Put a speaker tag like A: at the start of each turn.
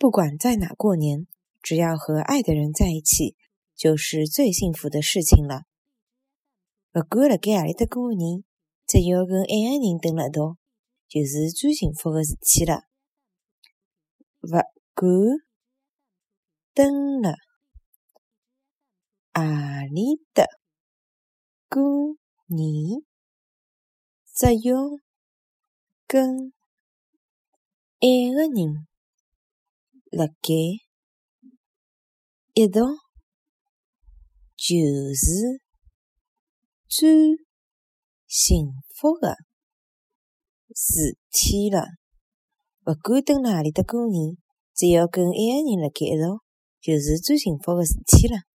A: 不管在哪过年，只要和爱的人在一起，就是最幸福的事情了。不管辣盖何里搭过年，只要跟爱个人蹲辣一道，就是最幸福的事体了。不管蹲辣何里搭过年，只要跟爱个人辣盖一道，就是最幸福的事体了。不管蹲辣里搭过年，只要跟爱个人辣盖一道，就是最幸福的事体了。